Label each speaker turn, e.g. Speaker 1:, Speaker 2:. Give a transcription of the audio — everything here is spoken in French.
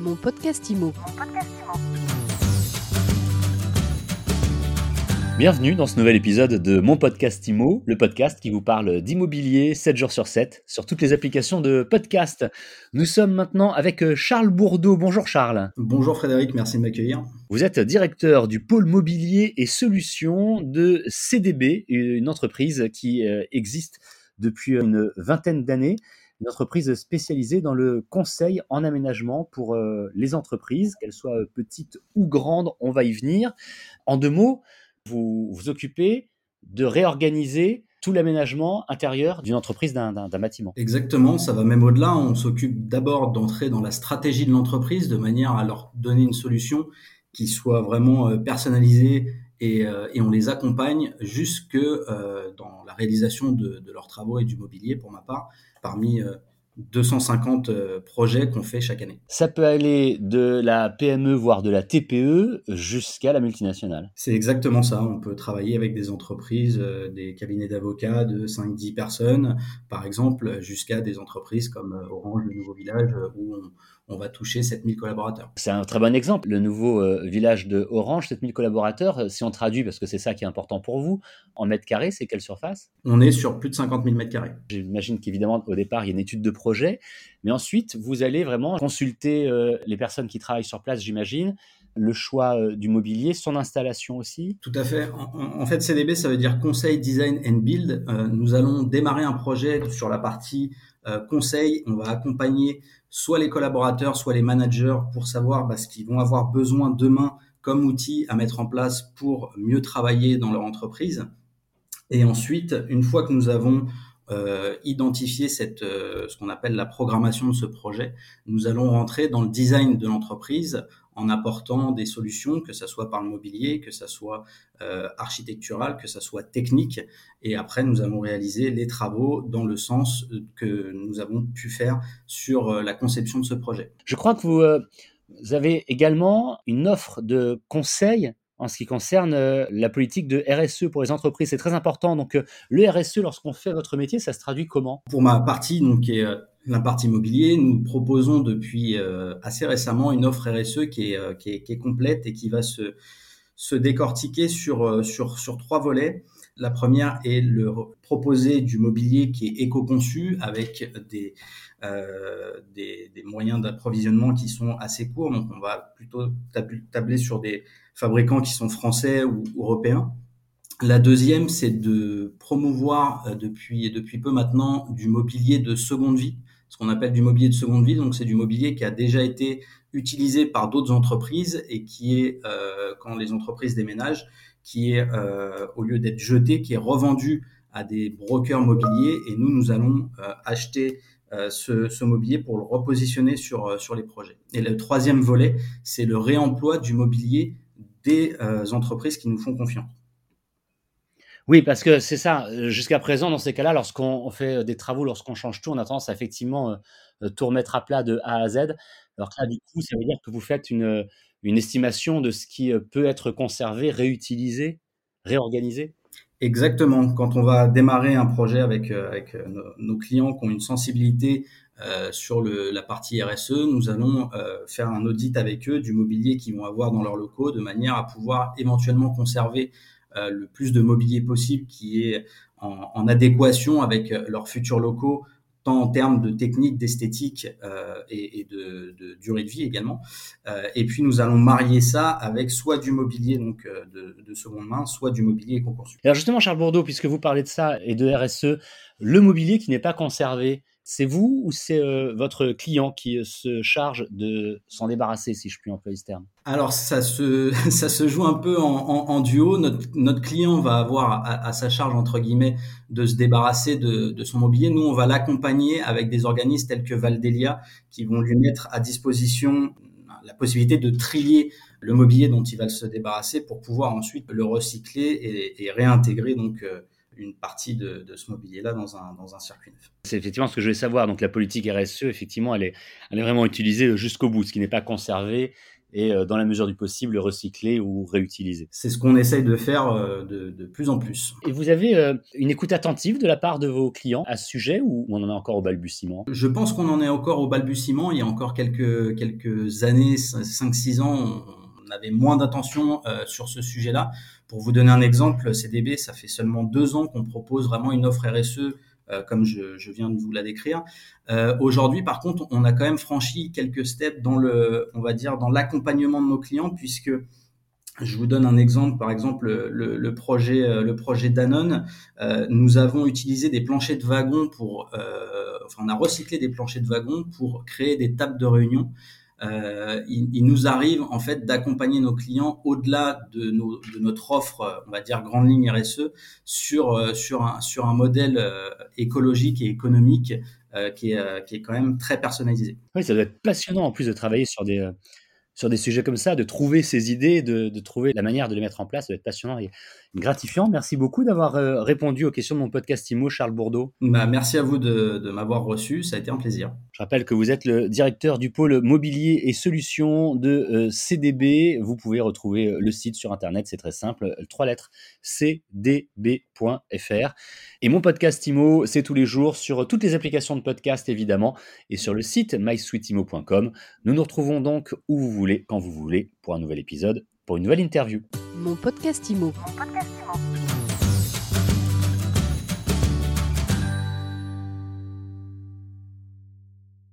Speaker 1: Mon podcast IMO.
Speaker 2: Bienvenue dans ce nouvel épisode de Mon podcast IMO, le podcast qui vous parle d'immobilier 7 jours sur 7 sur toutes les applications de podcast. Nous sommes maintenant avec Charles Bourdeau. Bonjour Charles.
Speaker 3: Bonjour Frédéric, merci de m'accueillir.
Speaker 2: Vous êtes directeur du pôle mobilier et solutions de CDB, une entreprise qui euh, existe depuis une vingtaine d'années une entreprise spécialisée dans le conseil en aménagement pour euh, les entreprises, qu'elles soient petites ou grandes, on va y venir. En deux mots, vous vous occupez de réorganiser tout l'aménagement intérieur d'une entreprise, d'un bâtiment.
Speaker 3: Exactement, ça va même au-delà. On s'occupe d'abord d'entrer dans la stratégie de l'entreprise de manière à leur donner une solution qui soit vraiment euh, personnalisée et, euh, et on les accompagne jusque dans la réalisation de, de, leurs travaux et du mobilier pour ma part parmi 250 euh, euh, projets qu'on fait chaque année.
Speaker 2: Ça peut aller de la PME, voire de la TPE, jusqu'à la multinationale.
Speaker 3: C'est exactement ça. On peut travailler avec des entreprises, euh, des cabinets d'avocats de 5-10 personnes, par exemple, jusqu'à des entreprises comme Orange, le Nouveau Village, où on, on va toucher 7000 collaborateurs.
Speaker 2: C'est un très bon exemple. Le nouveau euh, village de Orange, 7000 collaborateurs, euh, si on traduit, parce que c'est ça qui est important pour vous, en mètres carrés, c'est quelle surface?
Speaker 3: On est sur plus de 50 000 mètres carrés.
Speaker 2: J'imagine qu'évidemment, au départ, il y a une étude de mais ensuite, vous allez vraiment consulter euh, les personnes qui travaillent sur place, j'imagine, le choix du mobilier, son installation aussi
Speaker 3: Tout à fait. En, fait, CDB, ça veut dire Conseil Design and Build. nous allons démarrer un projet sur la partie conseil. On va accompagner soit les collaborateurs, soit les managers pour savoir bah, ce qu'ils vont avoir besoin demain comme outil à mettre en place pour mieux travailler dans leur entreprise. Et ensuite, une fois que nous avons euh, identifié cette, euh, ce qu'on appelle la programmation de ce projet, nous allons rentrer dans le design de l'entreprise en apportant des solutions, que ce soit par le mobilier, que ce soit euh, architectural, que ce soit technique. Et après, nous allons réaliser les travaux dans le sens que nous avons pu faire sur la conception de ce projet.
Speaker 2: Je crois que vous, vous avez également une offre de conseil en ce qui concerne la politique de RSE pour les entreprises. C'est très important. Donc, le RSE, lorsqu'on fait votre métier, ça se traduit comment?
Speaker 3: Pour ma partie, donc, est la partie immobilier, nous proposons depuis euh, assez récemment une offre RSE qui est, euh, complète et qui va se, se décortiquer sur, euh, trois volets. La première est le proposer du mobilier qui est éco-conçu avec euh, des, des, moyens d'approvisionnement qui sont assez courts. Donc, on va plutôt tabler sur des fabricants qui sont français ou européens. La deuxième, c'est de promouvoir depuis, depuis peu maintenant du mobilier de seconde vie ce qu'on appelle du mobilier de seconde vie. Donc, c'est du mobilier qui a déjà été utilisé par d'autres entreprises et qui est, euh, quand les entreprises déménagent, qui est, euh, au lieu d'être jeté, qui est revendu à des brokers mobiliers. Et nous, nous allons euh, acheter euh, ce, ce, mobilier pour le repositionner sur, euh, sur les projets. Et le troisième volet, c'est le réemploi du mobilier des euh, entreprises qui nous font confiance.
Speaker 2: Oui, parce que c'est ça. Jusqu'à présent, dans ces cas-là, lorsqu'on fait des travaux, lorsqu'on change tout, on a tendance à effectivement euh, tout remettre à plat de A à Z. Alors là, du coup, ça veut dire que vous faites une estimation de ce qui peut être conservé, réutilisé, réorganisé.
Speaker 3: Exactement. Quand on va démarrer un projet avec, avec nos, clients qui ont une sensibilité euh, sur le, la partie RSE, nous allons euh, faire un audit avec eux du mobilier qu'ils vont avoir dans leurs locaux de manière à pouvoir éventuellement conserver euh, le plus de mobilier possible qui est en, en adéquation avec euh, leurs futurs locaux tant en termes de technique, d'esthétique euh, et, de, durée de vie également. Euh, et puis nous allons marier ça avec soit du mobilier donc euh, de, de seconde main, soit du mobilier éco-conçu.
Speaker 2: Alors justement, Charles Bourdeau, puisque vous parlez de ça et de RSE, le mobilier qui n'est pas conservé, c'est vous ou c'est euh, votre client qui euh, se charge de s'en débarrasser, si je puis employer ce terme?
Speaker 3: Alors, ça se, ça se joue un peu en, duo. Notre, notre, client va avoir à, sa charge, entre guillemets, de se débarrasser de, son mobilier. Nous, on va l'accompagner avec des organismes tels que Valdelia qui vont lui mettre à disposition la possibilité de trier le mobilier dont il va se débarrasser pour pouvoir ensuite le recycler et, et réintégrer donc euh, une partie de, de ce mobilier-là dans un, dans un circuit neuf.
Speaker 2: C'est effectivement ce que je voulais savoir. Donc la politique RSE, effectivement, elle est, elle est vraiment utilisée jusqu'au bout. Ce qui n'est pas conservé et dans la mesure du possible recycler ou réutiliser.
Speaker 3: C'est ce qu'on essaye de faire de, de, plus en plus.
Speaker 2: Et vous avez une écoute attentive de la part de vos clients à ce sujet ou on en est encore au balbutiement?
Speaker 3: Je pense qu'on en est encore au balbutiement. Il y a encore quelques, quelques années, 5-6 ans, on avait moins d'attention sur ce sujet-là. Pour vous donner un exemple, CDB, ça fait seulement deux ans qu'on propose vraiment une offre RSE euh, comme je, viens de vous la décrire. Euh, aujourd'hui, par contre, on a quand même franchi quelques steps dans le, on va dire, dans l'accompagnement de nos clients, puisque je vous donne un exemple, par exemple le, projet, euh, le projet Danone. nous avons utilisé des planchers de wagons pour, enfin, on a recyclé des planchers de wagons pour créer des tables de réunion euh, il, nous arrive en fait d'accompagner nos clients au-delà de, notre offre, on va dire grande ligne RSE, sur euh, sur un sur un modèle euh, écologique et économique qui est qui est quand même très personnalisé.
Speaker 2: Oui, ça doit être passionnant en plus de travailler sur des sur des sujets comme ça, de trouver ces idées, de, de, trouver la manière de les mettre en place, ça doit être passionnant et gratifiant. Merci beaucoup d'avoir euh, répondu aux questions de mon podcast IMO, Charles Bourdeau.
Speaker 3: Bah, merci à vous de, de m'avoir reçu, ça a été un plaisir.
Speaker 2: Je rappelle que vous êtes le directeur du pôle mobilier et solutions de euh, CDB. Vous pouvez retrouver euh, le site sur Internet, c'est très simple, trois lettres, cdb.fr. Et mon podcast IMO, c'est tous les jours sur toutes les applications de podcast, évidemment, et sur le site mysweetimo.com. Nous nous retrouvons donc où vous voulez, quand vous voulez, pour un nouvel épisode, pour une nouvelle interview.
Speaker 1: Mon podcast IMO. Mon podcast IMO.